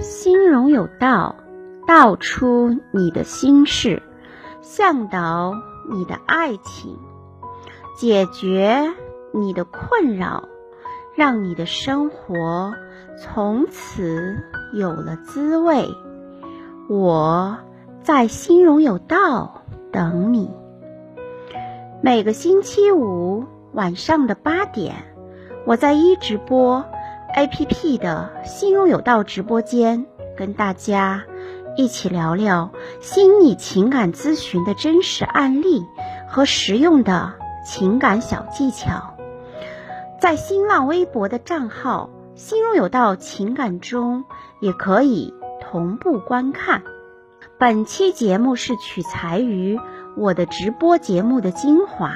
心中有道，道出你的心事，向导你的爱情，解决你的困扰，让你的生活从此有了滋味。我在心中有道等你。每个星期五晚上的八点，我在一直播。A.P.P 的心中有道直播间，跟大家一起聊聊心理情感咨询的真实案例和实用的情感小技巧。在新浪微博的账号“心中有道情感”中，也可以同步观看。本期节目是取材于我的直播节目的精华。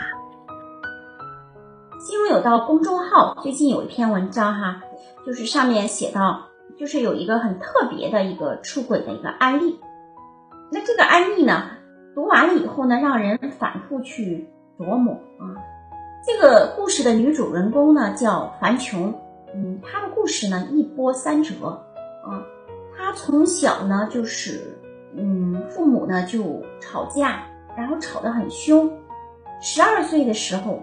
有道公众号最近有一篇文章哈。就是上面写到，就是有一个很特别的一个出轨的一个案例。那这个案例呢，读完了以后呢，让人反复去琢磨啊。这个故事的女主人公呢叫樊琼，嗯，她的故事呢一波三折啊。她从小呢就是，嗯，父母呢就吵架，然后吵得很凶。十二岁的时候，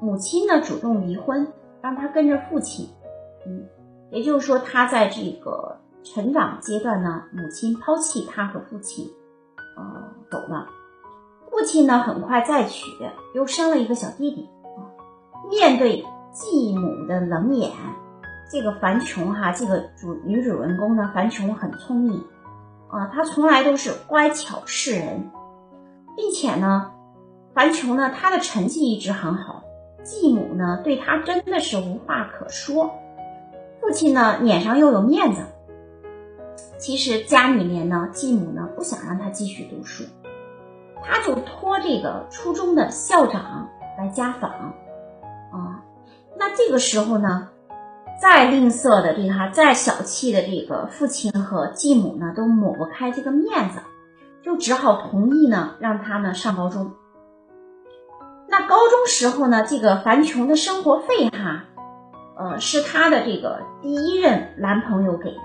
母亲呢主动离婚，让他跟着父亲。嗯，也就是说，他在这个成长阶段呢，母亲抛弃他和父亲，呃，走了。父亲呢，很快再娶，又生了一个小弟弟。面对继母的冷眼，这个樊琼哈，这个主女主人公呢，樊琼很聪明，啊，她从来都是乖巧示人，并且呢，樊琼呢，她的成绩一直很好，继母呢，对他真的是无话可说。父亲呢，脸上又有面子。其实家里面呢，继母呢不想让他继续读书，他就托这个初中的校长来家访。啊，那这个时候呢，再吝啬的这个，再小气的这个父亲和继母呢，都抹不开这个面子，就只好同意呢，让他呢上高中。那高中时候呢，这个樊琼的生活费哈。呃，是她的这个第一任男朋友给的。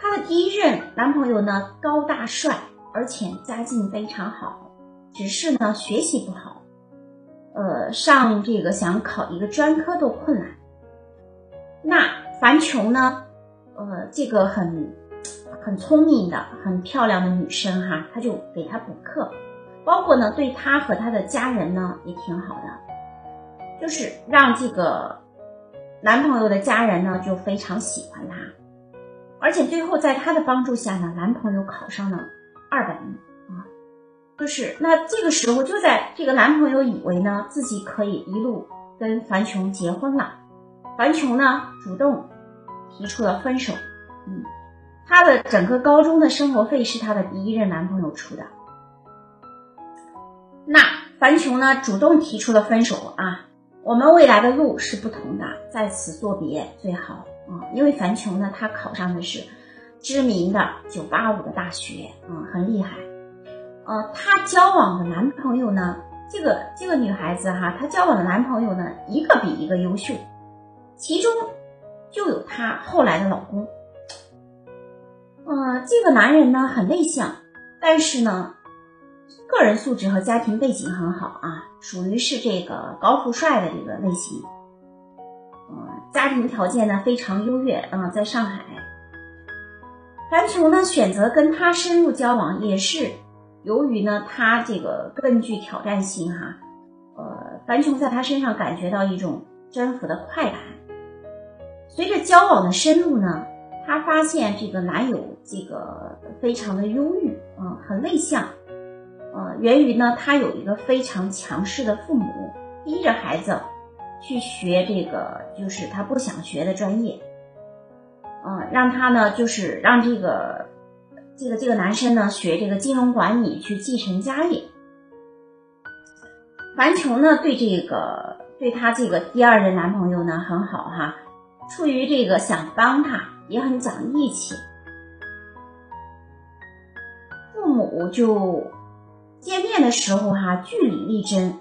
她的第一任男朋友呢，高大帅，而且家境非常好，只是呢学习不好，呃，上这个想考一个专科都困难。那樊琼呢，呃，这个很很聪明的、很漂亮的女生哈，她就给她补课，包括呢对她和她的家人呢也挺好的，就是让这个。男朋友的家人呢就非常喜欢她，而且最后在她的帮助下呢，男朋友考上了二本啊，就是那这个时候就在这个男朋友以为呢自己可以一路跟樊琼结婚了，樊琼呢主动提出了分手，嗯，她的整个高中的生活费是她的第一任男朋友出的，那樊琼呢主动提出了分手啊。我们未来的路是不同的，在此作别最好啊！因为樊琼呢，她考上的是知名的985的大学，嗯，很厉害。呃，她交往的男朋友呢，这个这个女孩子哈，她交往的男朋友呢，一个比一个优秀，其中就有她后来的老公。呃，这个男人呢很内向，但是呢。个人素质和家庭背景很好啊，属于是这个高富帅的这个类型。嗯，家庭条件呢非常优越啊，在上海。樊琼呢选择跟他深入交往，也是由于呢他这个更具挑战性哈。呃，樊琼在他身上感觉到一种征服的快感。随着交往的深入呢，她发现这个男友这个非常的忧郁啊，很内向。呃，源于呢，他有一个非常强势的父母，逼着孩子去学这个，就是他不想学的专业，嗯，让他呢，就是让这个这个这个男生呢学这个金融管理，去继承家业。樊琼呢，对这个对他这个第二任男朋友呢很好哈，出于这个想帮他，也很讲义气，父母就。见面的时候哈，据理力争，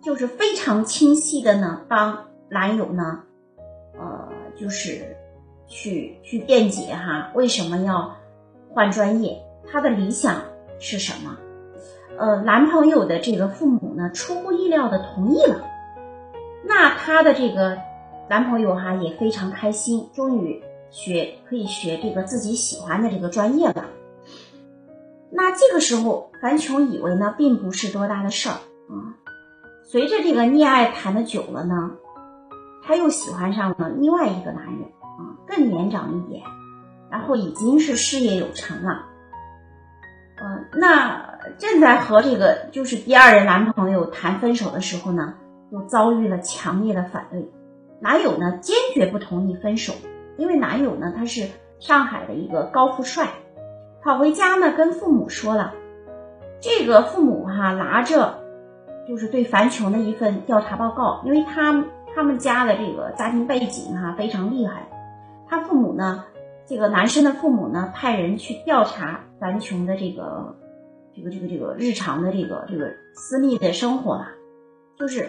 就是非常清晰的呢，帮男友呢，呃，就是去去辩解哈，为什么要换专业？他的理想是什么？呃，男朋友的这个父母呢，出乎意料的同意了。那她的这个男朋友哈也非常开心，终于学可以学这个自己喜欢的这个专业了。那这个时候，樊琼以为呢，并不是多大的事儿啊。随着这个恋爱谈的久了呢，她又喜欢上了另外一个男人啊，更年长一点，然后已经是事业有成了。嗯，那正在和这个就是第二任男朋友谈分手的时候呢，又遭遇了强烈的反对。男友呢坚决不同意分手，因为男友呢他是上海的一个高富帅，跑回家呢跟父母说了，这个父母哈拿着就是对樊琼的一份调查报告，因为他他们家的这个家庭背景哈非常厉害，他父母呢。这个男生的父母呢，派人去调查樊琼的这个、这个、这个、这个日常的这个、这个私密的生活了，就是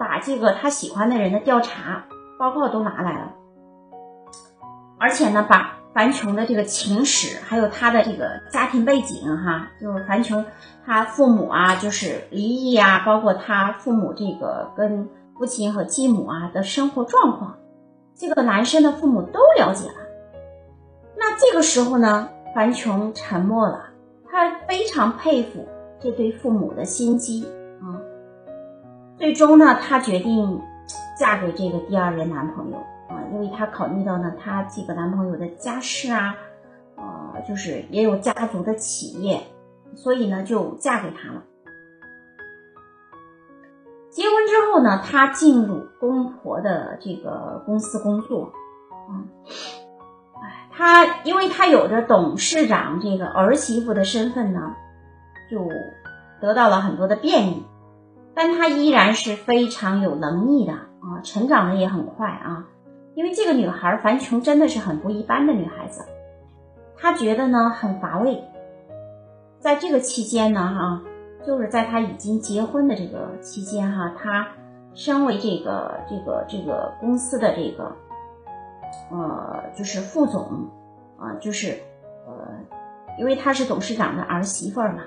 把这个他喜欢的人的调查报告都拿来了，而且呢，把樊琼的这个情史，还有他的这个家庭背景，哈，就是樊琼他父母啊，就是离异啊，包括他父母这个跟父亲和继母啊的生活状况，这个男生的父母都了解了。那这个时候呢，樊琼沉默了。她非常佩服这对父母的心机啊。最终呢，她决定嫁给这个第二任男朋友，因为她考虑到呢，她这个男朋友的家世啊，呃，就是也有家族的企业，所以呢，就嫁给他了。结婚之后呢，她进入公婆的这个公司工作啊。她因为她有着董事长这个儿媳妇的身份呢，就得到了很多的便利，但她依然是非常有能力的啊，成长的也很快啊。因为这个女孩樊琼真的是很不一般的女孩子，她觉得呢很乏味，在这个期间呢哈，就是在她已经结婚的这个期间哈，她身为这个这个这个公司的这个。呃，就是副总，啊，就是呃，因为她是董事长的儿媳妇儿嘛。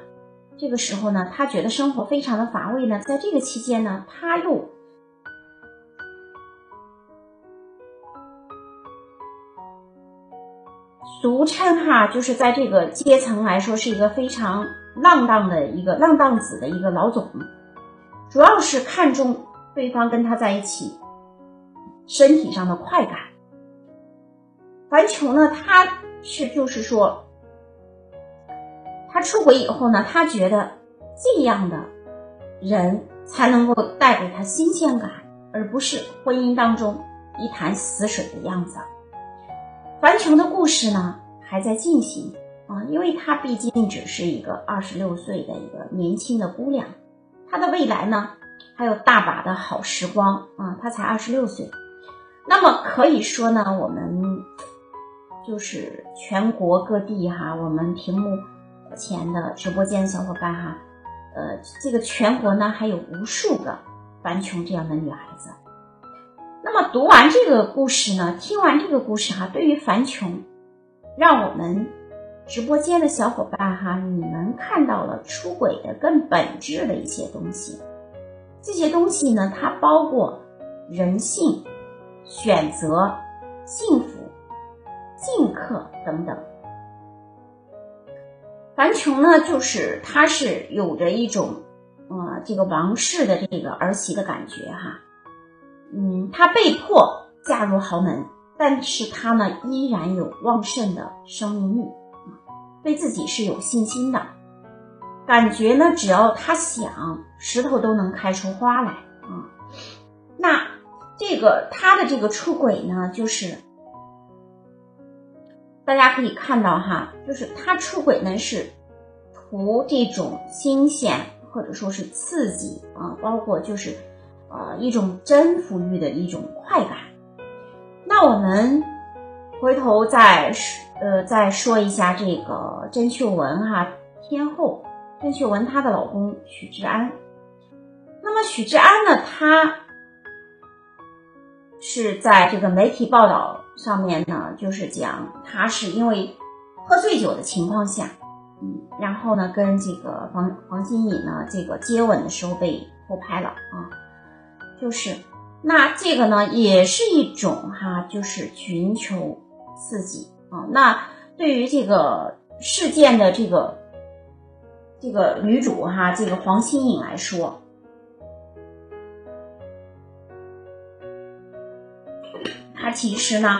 这个时候呢，她觉得生活非常的乏味呢。在这个期间呢，她又俗称哈，就是在这个阶层来说是一个非常浪荡的一个浪荡子的一个老总，主要是看重对方跟他在一起身体上的快感。樊琼呢，他是就是说，他出轨以后呢，他觉得这样的人才能够带给他新鲜感，而不是婚姻当中一潭死水的样子。樊琼的故事呢还在进行啊，因为她毕竟只是一个二十六岁的一个年轻的姑娘，她的未来呢还有大把的好时光啊，她才二十六岁，那么可以说呢，我们。就是全国各地哈，我们屏幕前的直播间的小伙伴哈，呃，这个全国呢还有无数个樊琼这样的女孩子。那么读完这个故事呢，听完这个故事哈，对于樊琼，让我们直播间的小伙伴哈，你们看到了出轨的更本质的一些东西。这些东西呢，它包括人性、选择、幸福。进客等等，樊琼呢，就是她是有着一种，呃，这个王室的这个儿媳的感觉哈，嗯，她被迫嫁入豪门，但是她呢依然有旺盛的生命力，对自己是有信心的，感觉呢只要她想，石头都能开出花来啊。那这个她的这个出轨呢，就是。大家可以看到哈，就是他出轨呢是图这种新鲜或者说是刺激啊，包括就是呃一种征服欲的一种快感。那我们回头再呃再说一下这个甄秀文哈，天后甄秀文她的老公许志安。那么许志安呢，他是在这个媒体报道。上面呢就是讲他是因为喝醉酒的情况下，嗯，然后呢跟这个黄黄金颖呢这个接吻的时候被偷拍了啊，就是那这个呢也是一种哈，就是寻求刺激啊。那对于这个事件的这个这个女主哈，这个黄心颖来说。他其实呢，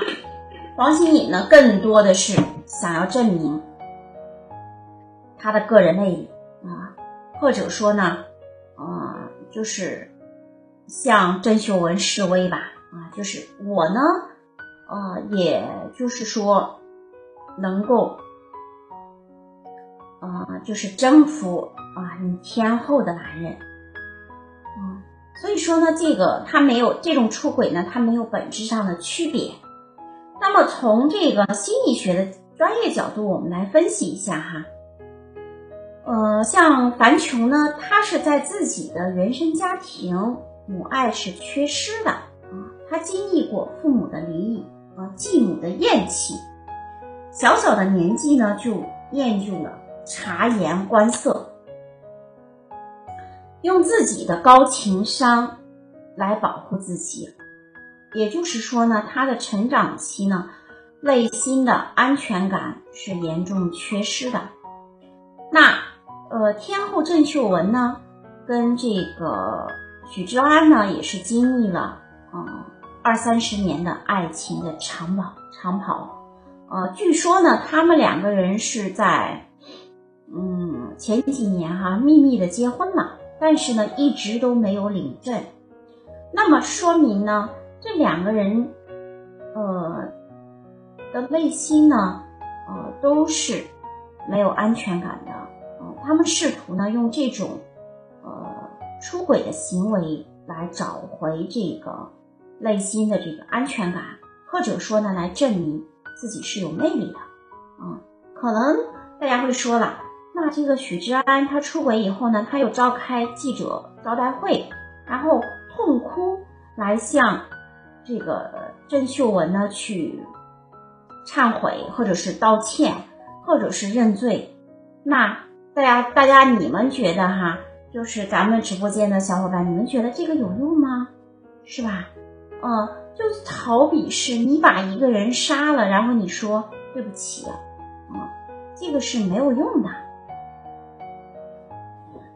黄心颖呢，更多的是想要证明他的个人魅力啊，或者说呢，啊，就是向郑秀文示威吧啊，就是我呢，呃，也就是说能够，啊，就是征服啊你天后的男人。嗯所以说呢，这个他没有这种出轨呢，他没有本质上的区别。那么从这个心理学的专业角度，我们来分析一下哈。呃，像樊琼呢，他是在自己的原生家庭母爱是缺失的啊，他经历过父母的离异啊，继母的厌弃，小小的年纪呢就厌倦了察言观色。用自己的高情商来保护自己，也就是说呢，他的成长期呢，内心的安全感是严重缺失的。那呃，天后郑秀文呢，跟这个许志安呢，也是经历了嗯二三十年的爱情的长跑长跑。呃，据说呢，他们两个人是在嗯前几年哈秘密的结婚了。但是呢，一直都没有领证，那么说明呢，这两个人，呃，的内心呢，呃，都是没有安全感的，呃，他们试图呢，用这种，出轨的行为来找回这个内心的这个安全感，或者说呢，来证明自己是有魅力的，啊，可能大家会说了。那这个许志安他出轨以后呢，他又召开记者招待会，然后痛哭来向这个郑秀文呢去忏悔，或者是道歉，或者是认罪。那大家大家你们觉得哈，就是咱们直播间的小伙伴，你们觉得这个有用吗？是吧？嗯，就好比是你把一个人杀了，然后你说对不起，嗯，这个是没有用的。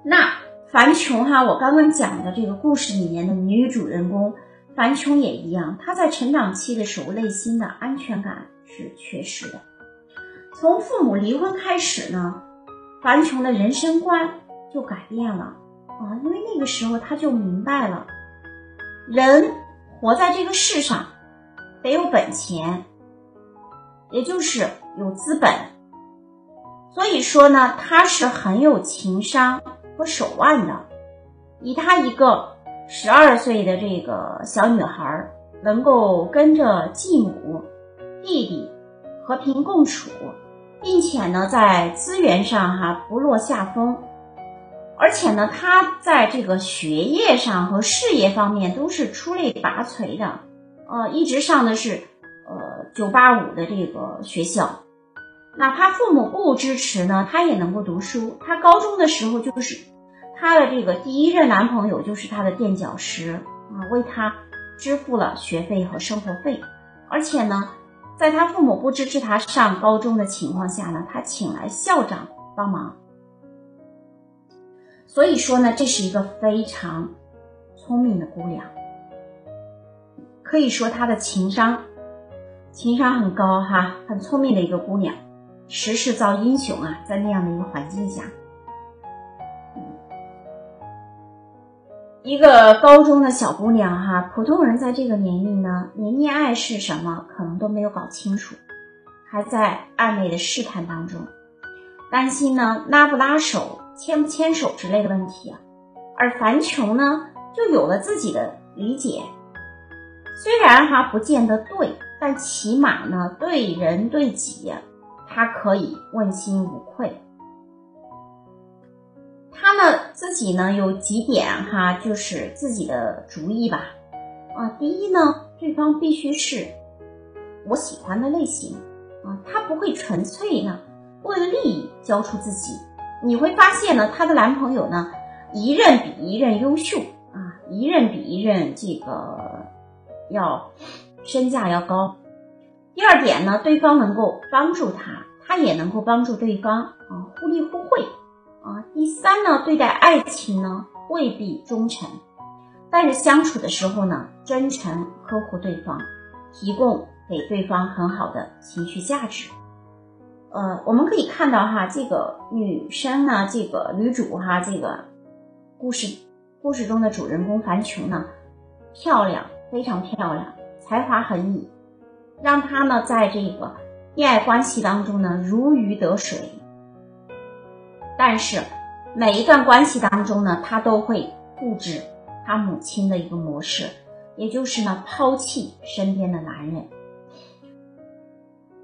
那樊琼哈，我刚刚讲的这个故事里面的女主人公樊琼也一样，她在成长期的时候，内心的安全感是缺失的。从父母离婚开始呢，樊琼的人生观就改变了啊，因为那个时候他就明白了，人活在这个世上得有本钱，也就是有资本。所以说呢，他是很有情商。和手腕的，以他一个十二岁的这个小女孩，能够跟着继母、弟弟和平共处，并且呢，在资源上哈不落下风，而且呢，她在这个学业上和事业方面都是出类拔萃的，呃，一直上的是呃九八五的这个学校。哪怕父母不支持呢，她也能够读书。她高中的时候就是她的这个第一任男朋友就是她的垫脚石啊，为她支付了学费和生活费。而且呢，在她父母不支持她上高中的情况下呢，她请来校长帮忙。所以说呢，这是一个非常聪明的姑娘，可以说她的情商情商很高哈，很聪明的一个姑娘。时势造英雄啊，在那样的一个环境下，一个高中的小姑娘哈，普通人在这个年龄呢，连恋爱是什么可能都没有搞清楚，还在暧昧的试探当中，担心呢拉不拉手、牵不牵手之类的问题啊。而樊琼呢，就有了自己的理解，虽然哈不见得对，但起码呢对人对己。他可以问心无愧。他呢自己呢有几点哈，就是自己的主意吧。啊，第一呢，对方必须是我喜欢的类型啊，他不会纯粹呢为了利益交出自己。你会发现呢，她的男朋友呢，一任比一任优秀啊，一任比一任这个要身价要高。第二点呢，对方能够帮助他，他也能够帮助对方啊，互利互惠啊。第三呢，对待爱情呢未必忠诚，但是相处的时候呢，真诚呵护对方，提供给对方很好的情绪价值。呃，我们可以看到哈，这个女生呢，这个女主哈，这个故事故事中的主人公樊琼呢，漂亮，非常漂亮，才华横溢，让她呢在这个恋爱关系当中呢如鱼得水。但是每一段关系当中呢，她都会复制她母亲的一个模式，也就是呢抛弃身边的男人。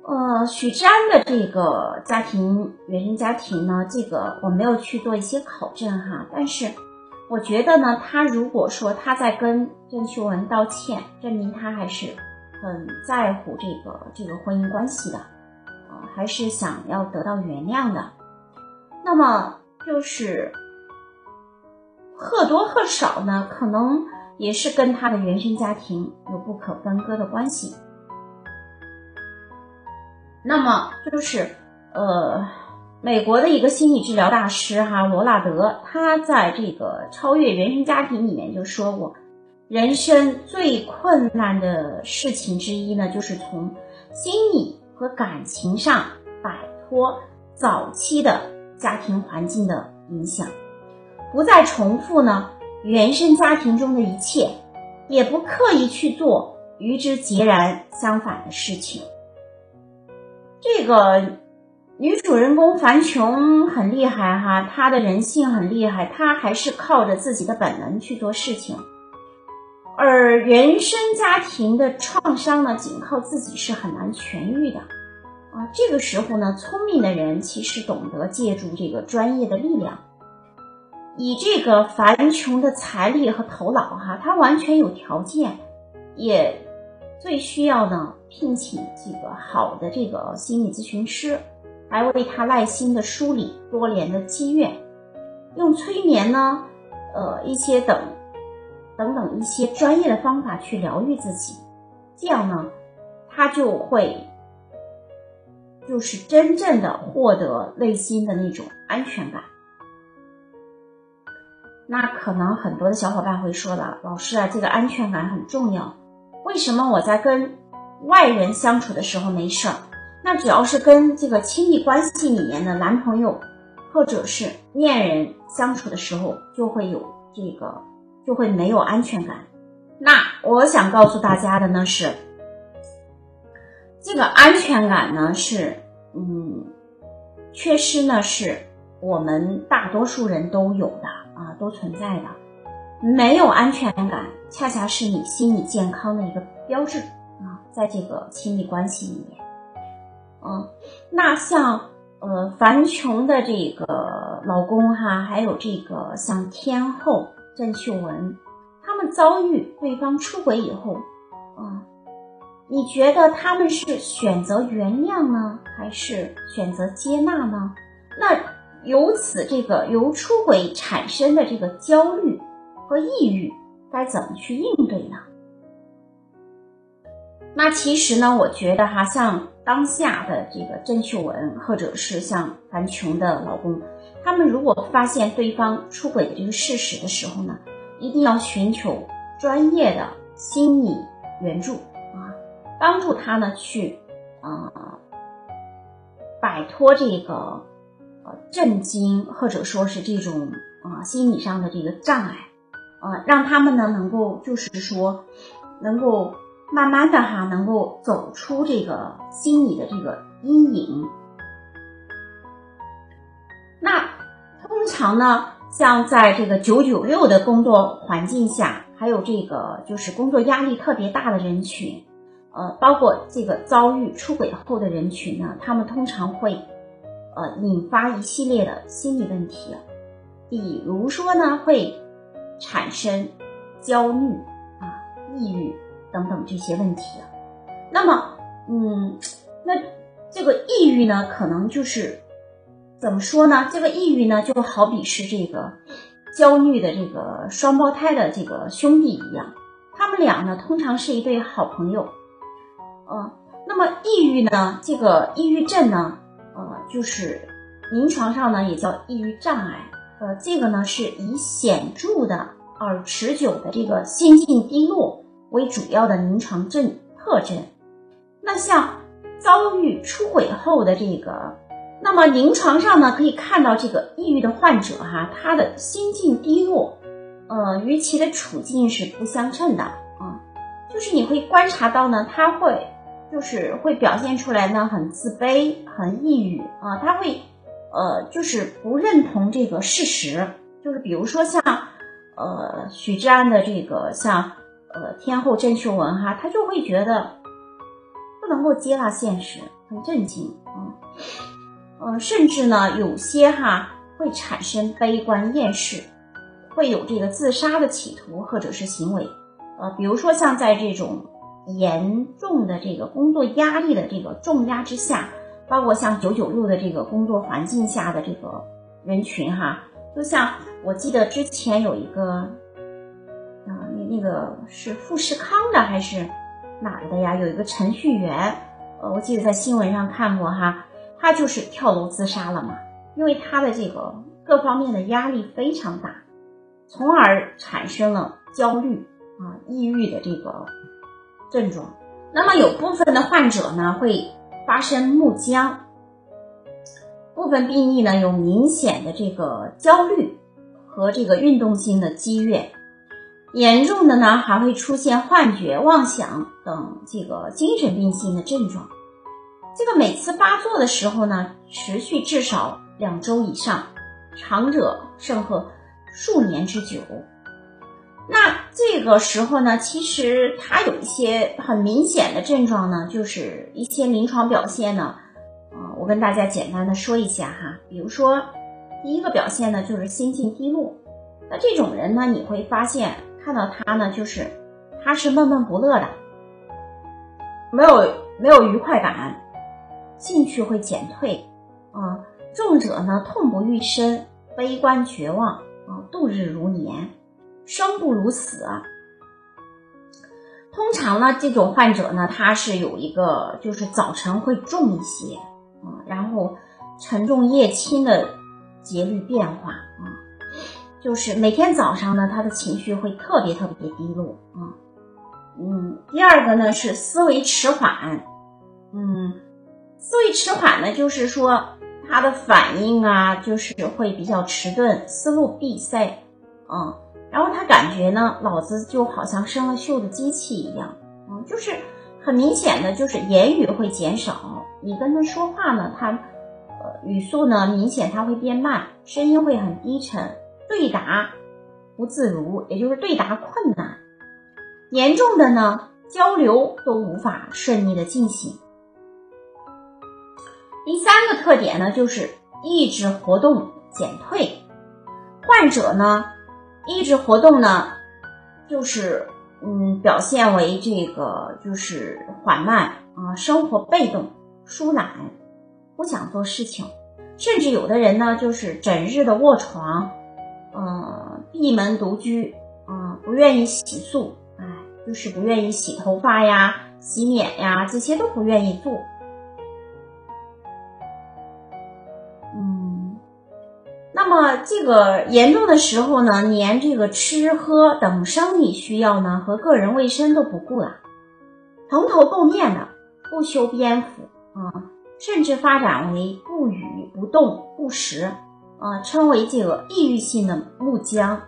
呃，许志安的这个家庭原生家庭呢，这个我没有去做一些考证哈，但是我觉得呢，他如果说他在跟郑秀文道歉，证明他还是很在乎这个这个婚姻关系的，啊，还是想要得到原谅的，那么就是或多或少呢，可能也是跟他的原生家庭有不可分割的关系。那么就是，呃，美国的一个心理治疗大师哈罗纳德，他在这个超越原生家庭里面就说过，人生最困难的事情之一呢，就是从心理和感情上摆脱早期的家庭环境的影响，不再重复呢原生家庭中的一切，也不刻意去做与之截然相反的事情。这个女主人公樊琼很厉害哈，她的人性很厉害，她还是靠着自己的本能去做事情，而原生家庭的创伤呢，仅靠自己是很难痊愈的啊。这个时候呢，聪明的人其实懂得借助这个专业的力量，以这个樊琼的财力和头脑哈，她完全有条件，也。最需要呢，聘请几个好的这个心理咨询师，来为他耐心的梳理多年的积怨，用催眠呢，呃一些等等等一些专业的方法去疗愈自己，这样呢，他就会就是真正的获得内心的那种安全感。那可能很多的小伙伴会说了，老师啊，这个安全感很重要。为什么我在跟外人相处的时候没事儿？那主要是跟这个亲密关系里面的男朋友或者是恋人相处的时候，就会有这个，就会没有安全感。那我想告诉大家的呢是，这个安全感呢是，嗯，缺失呢是我们大多数人都有的啊，都存在的。没有安全感，恰恰是你心理健康的一个标志啊！在这个亲密关系里面，嗯，那像呃樊琼的这个老公哈，还有这个像天后郑秀文，他们遭遇对方出轨以后，啊，你觉得他们是选择原谅呢，还是选择接纳呢？那由此这个由出轨产生的这个焦虑。和抑郁该怎么去应对呢？那其实呢，我觉得哈，像当下的这个郑秀文，或者是像樊琼的老公，他们如果发现对方出轨的这个事实的时候呢，一定要寻求专业的心理援助啊，帮助他呢去啊摆脱这个呃震惊，或者说是这种啊心理上的这个障碍。呃，让他们呢能够就是说，能够慢慢的哈，能够走出这个心理的这个阴影。那通常呢，像在这个九九六的工作环境下，还有这个就是工作压力特别大的人群，呃，包括这个遭遇出轨后的人群呢，他们通常会呃引发一系列的心理问题，比如说呢会。产生焦虑啊、抑郁等等这些问题啊。那么嗯，那这个抑郁呢，可能就是怎么说呢？这个抑郁呢，就好比是这个焦虑的这个双胞胎的这个兄弟一样，他们俩呢，通常是一对好朋友。嗯，那么抑郁呢，这个抑郁症呢，呃，就是临床上呢也叫抑郁障碍。呃，这个呢是以显著的而持久的这个心境低落为主要的临床症特征。那像遭遇出轨后的这个，那么临床上呢可以看到这个抑郁的患者哈，他的心境低落，呃，与其的处境是不相称的啊。就是你会观察到呢，他会就是会表现出来呢，很自卑、很抑郁啊，他会呃就是不认同这个事实，就是比如说像呃许志安的这个像呃天后郑秀文哈，他就会觉得不。能够接纳现实，很震惊嗯，呃，甚至呢，有些哈会产生悲观厌世，会有这个自杀的企图或者是行为，呃，比如说像在这种严重的这个工作压力的这个重压之下，包括像九九六的这个工作环境下的这个人群哈，就像我记得之前有一个，啊，那那个是富士康的还是？哪的呀？有一个程序员，呃，我记得在新闻上看过哈，他就是跳楼自杀了嘛，因为他的这个各方面的压力非常大，从而产生了焦虑啊、抑郁的这个症状。那么有部分的患者呢会发生木僵，部分病例呢有明显的这个焦虑和这个运动性的激越。严重的呢，还会出现幻觉、妄想等这个精神病性的症状。这个每次发作的时候呢，持续至少两周以上，长者甚或数年之久。那这个时候呢，其实它有一些很明显的症状呢，就是一些临床表现呢，啊，我跟大家简单的说一下哈。比如说，第一个表现呢，就是心情低落。那这种人呢，你会发现。看到他呢，就是他是闷闷不乐的，没有没有愉快感，兴趣会减退啊。重者呢，痛不欲生，悲观绝望啊，度日如年，生不如死。通常呢，这种患者呢，他是有一个就是早晨会重一些啊，然后沉重夜轻的节律变化啊。就是每天早上呢，他的情绪会特别特别低落啊。嗯，第二个呢是思维迟缓，嗯，思维迟缓呢就是说他的反应啊，就是会比较迟钝，思路闭塞啊。然后他感觉呢，脑子就好像生了锈的机器一样，嗯，就是很明显的就是言语会减少，你跟他说话呢，他呃语速呢明显他会变慢，声音会很低沉。对答不自如，也就是对答困难，严重的呢，交流都无法顺利的进行。第三个特点呢，就是意志活动减退，患者呢，意志活动呢，就是嗯，表现为这个就是缓慢啊，生活被动、疏懒，不想做事情，甚至有的人呢，就是整日的卧床。嗯，闭门独居，嗯，不愿意洗漱，哎，就是不愿意洗头发呀、洗脸呀，这些都不愿意做。那么这个严重的时候呢，连这个吃喝等生理需要呢和个人卫生都不顾了，蓬头垢面的，不修边幅啊，甚至发展为不语、不动、不食。啊，称为这个抑郁性的木僵。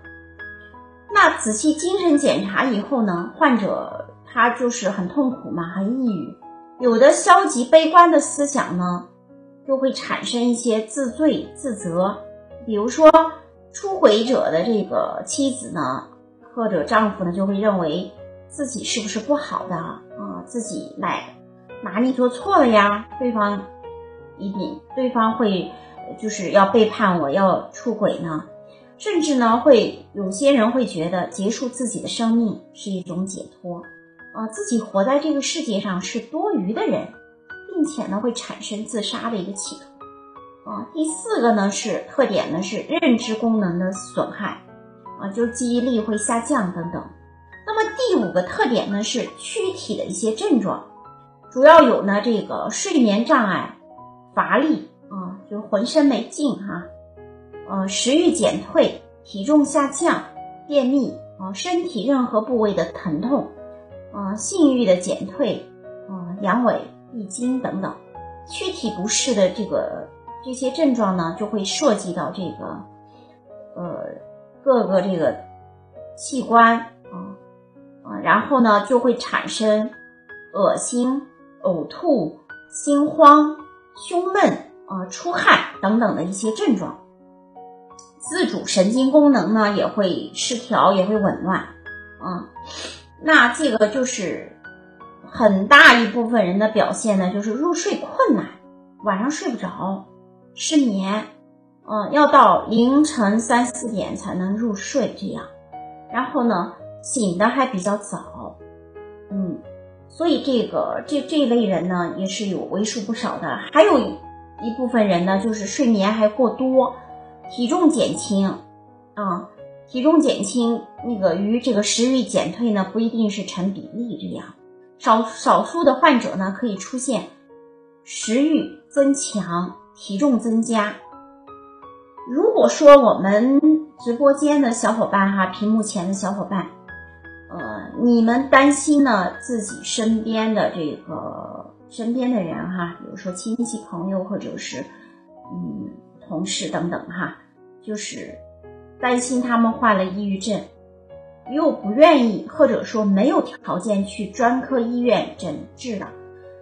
那仔细精神检查以后呢，患者他就是很痛苦嘛，很抑郁，有的消极悲观的思想呢，就会产生一些自罪自责。比如说，出轨者的这个妻子呢，或者丈夫呢，就会认为自己是不是不好的啊？自己哪哪里做错了呀？对方一定，对方会。就是要背叛我，要出轨呢，甚至呢会有些人会觉得结束自己的生命是一种解脱，啊，自己活在这个世界上是多余的人，并且呢会产生自杀的一个企图。啊，第四个呢是特点呢是认知功能的损害，啊，就是记忆力会下降等等。那么第五个特点呢是躯体的一些症状，主要有呢这个睡眠障碍、乏力啊，就浑身没劲哈，呃，食欲减退、体重下降、便秘啊，身体任何部位的疼痛。啊，性欲的减退，啊，阳痿、闭经等等，躯体不适的这个这些症状呢，就会涉及到这个，呃，各个这个器官啊啊，然后呢就会产生恶心、呕吐、心慌、胸闷啊、出汗等等的一些症状，自主神经功能呢也会失调，也会紊乱，啊。那这个就是很大一部分人的表现呢，就是入睡困难，晚上睡不着，失眠，嗯，要到凌晨三四点才能入睡这样，然后呢，醒的还比较早，嗯，所以这个这这一类人呢也是有为数不少的，还有一部分人呢就是睡眠还过多，体重减轻，啊。体重减轻，那个与这个食欲减退呢，不一定是成比例这样。少少数的患者呢，可以出现食欲增强、体重增加。如果说我们直播间的小伙伴哈，屏幕前的小伙伴，呃，你们担心呢自己身边的这个身边的人哈，比如说亲戚朋友或者是嗯同事等等哈，就是。担心他们患了抑郁症，又不愿意或者说没有条件去专科医院诊治的，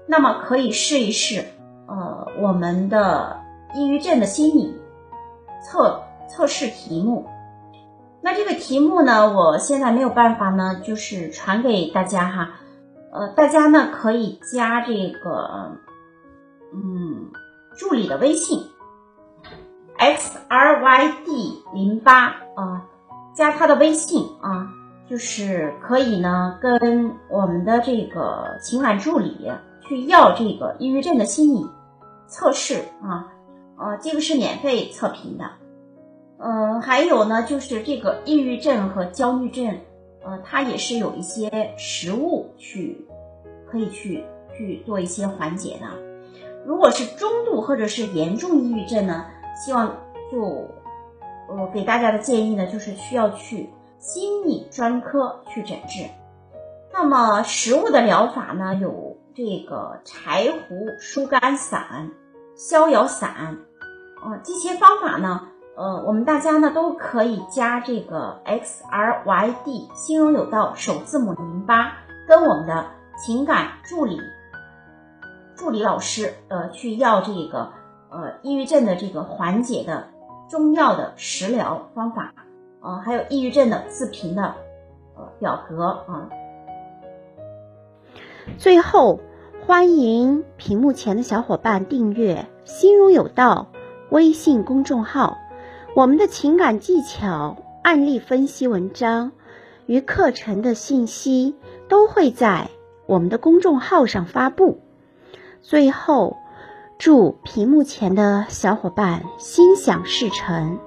那么可以试一试，呃，我们的抑郁症的心理测测试题目。那这个题目呢，我现在没有办法呢，就是传给大家哈，呃，大家呢可以加这个，嗯，助理的微信。x r y d 零八啊，加他的微信啊，就是可以呢跟我们的这个情感助理去要这个抑郁症的心理测试啊，呃，这个是免费测评的。嗯，还有呢，就是这个抑郁症和焦虑症，呃，它也是有一些食物去可以去去做一些缓解的。如果是中度或者是严重抑郁症呢？希望就我给大家的建议呢，就是需要去心理专科去诊治。那么食物的疗法呢，有这个柴胡疏肝散、逍遥散，啊，这些方法呢，呃，我们大家呢都可以加这个 X R Y D 心荣有道首字母零八，跟我们的情感助理助理老师呃去要这个。呃，抑郁症的这个缓解的中药的食疗方法，呃，还有抑郁症的自评的呃表格啊。最后，欢迎屏幕前的小伙伴订阅“心如有道”微信公众号，我们的情感技巧、案例分析文章与课程的信息都会在我们的公众号上发布。最后。祝屏幕前的小伙伴心想事成。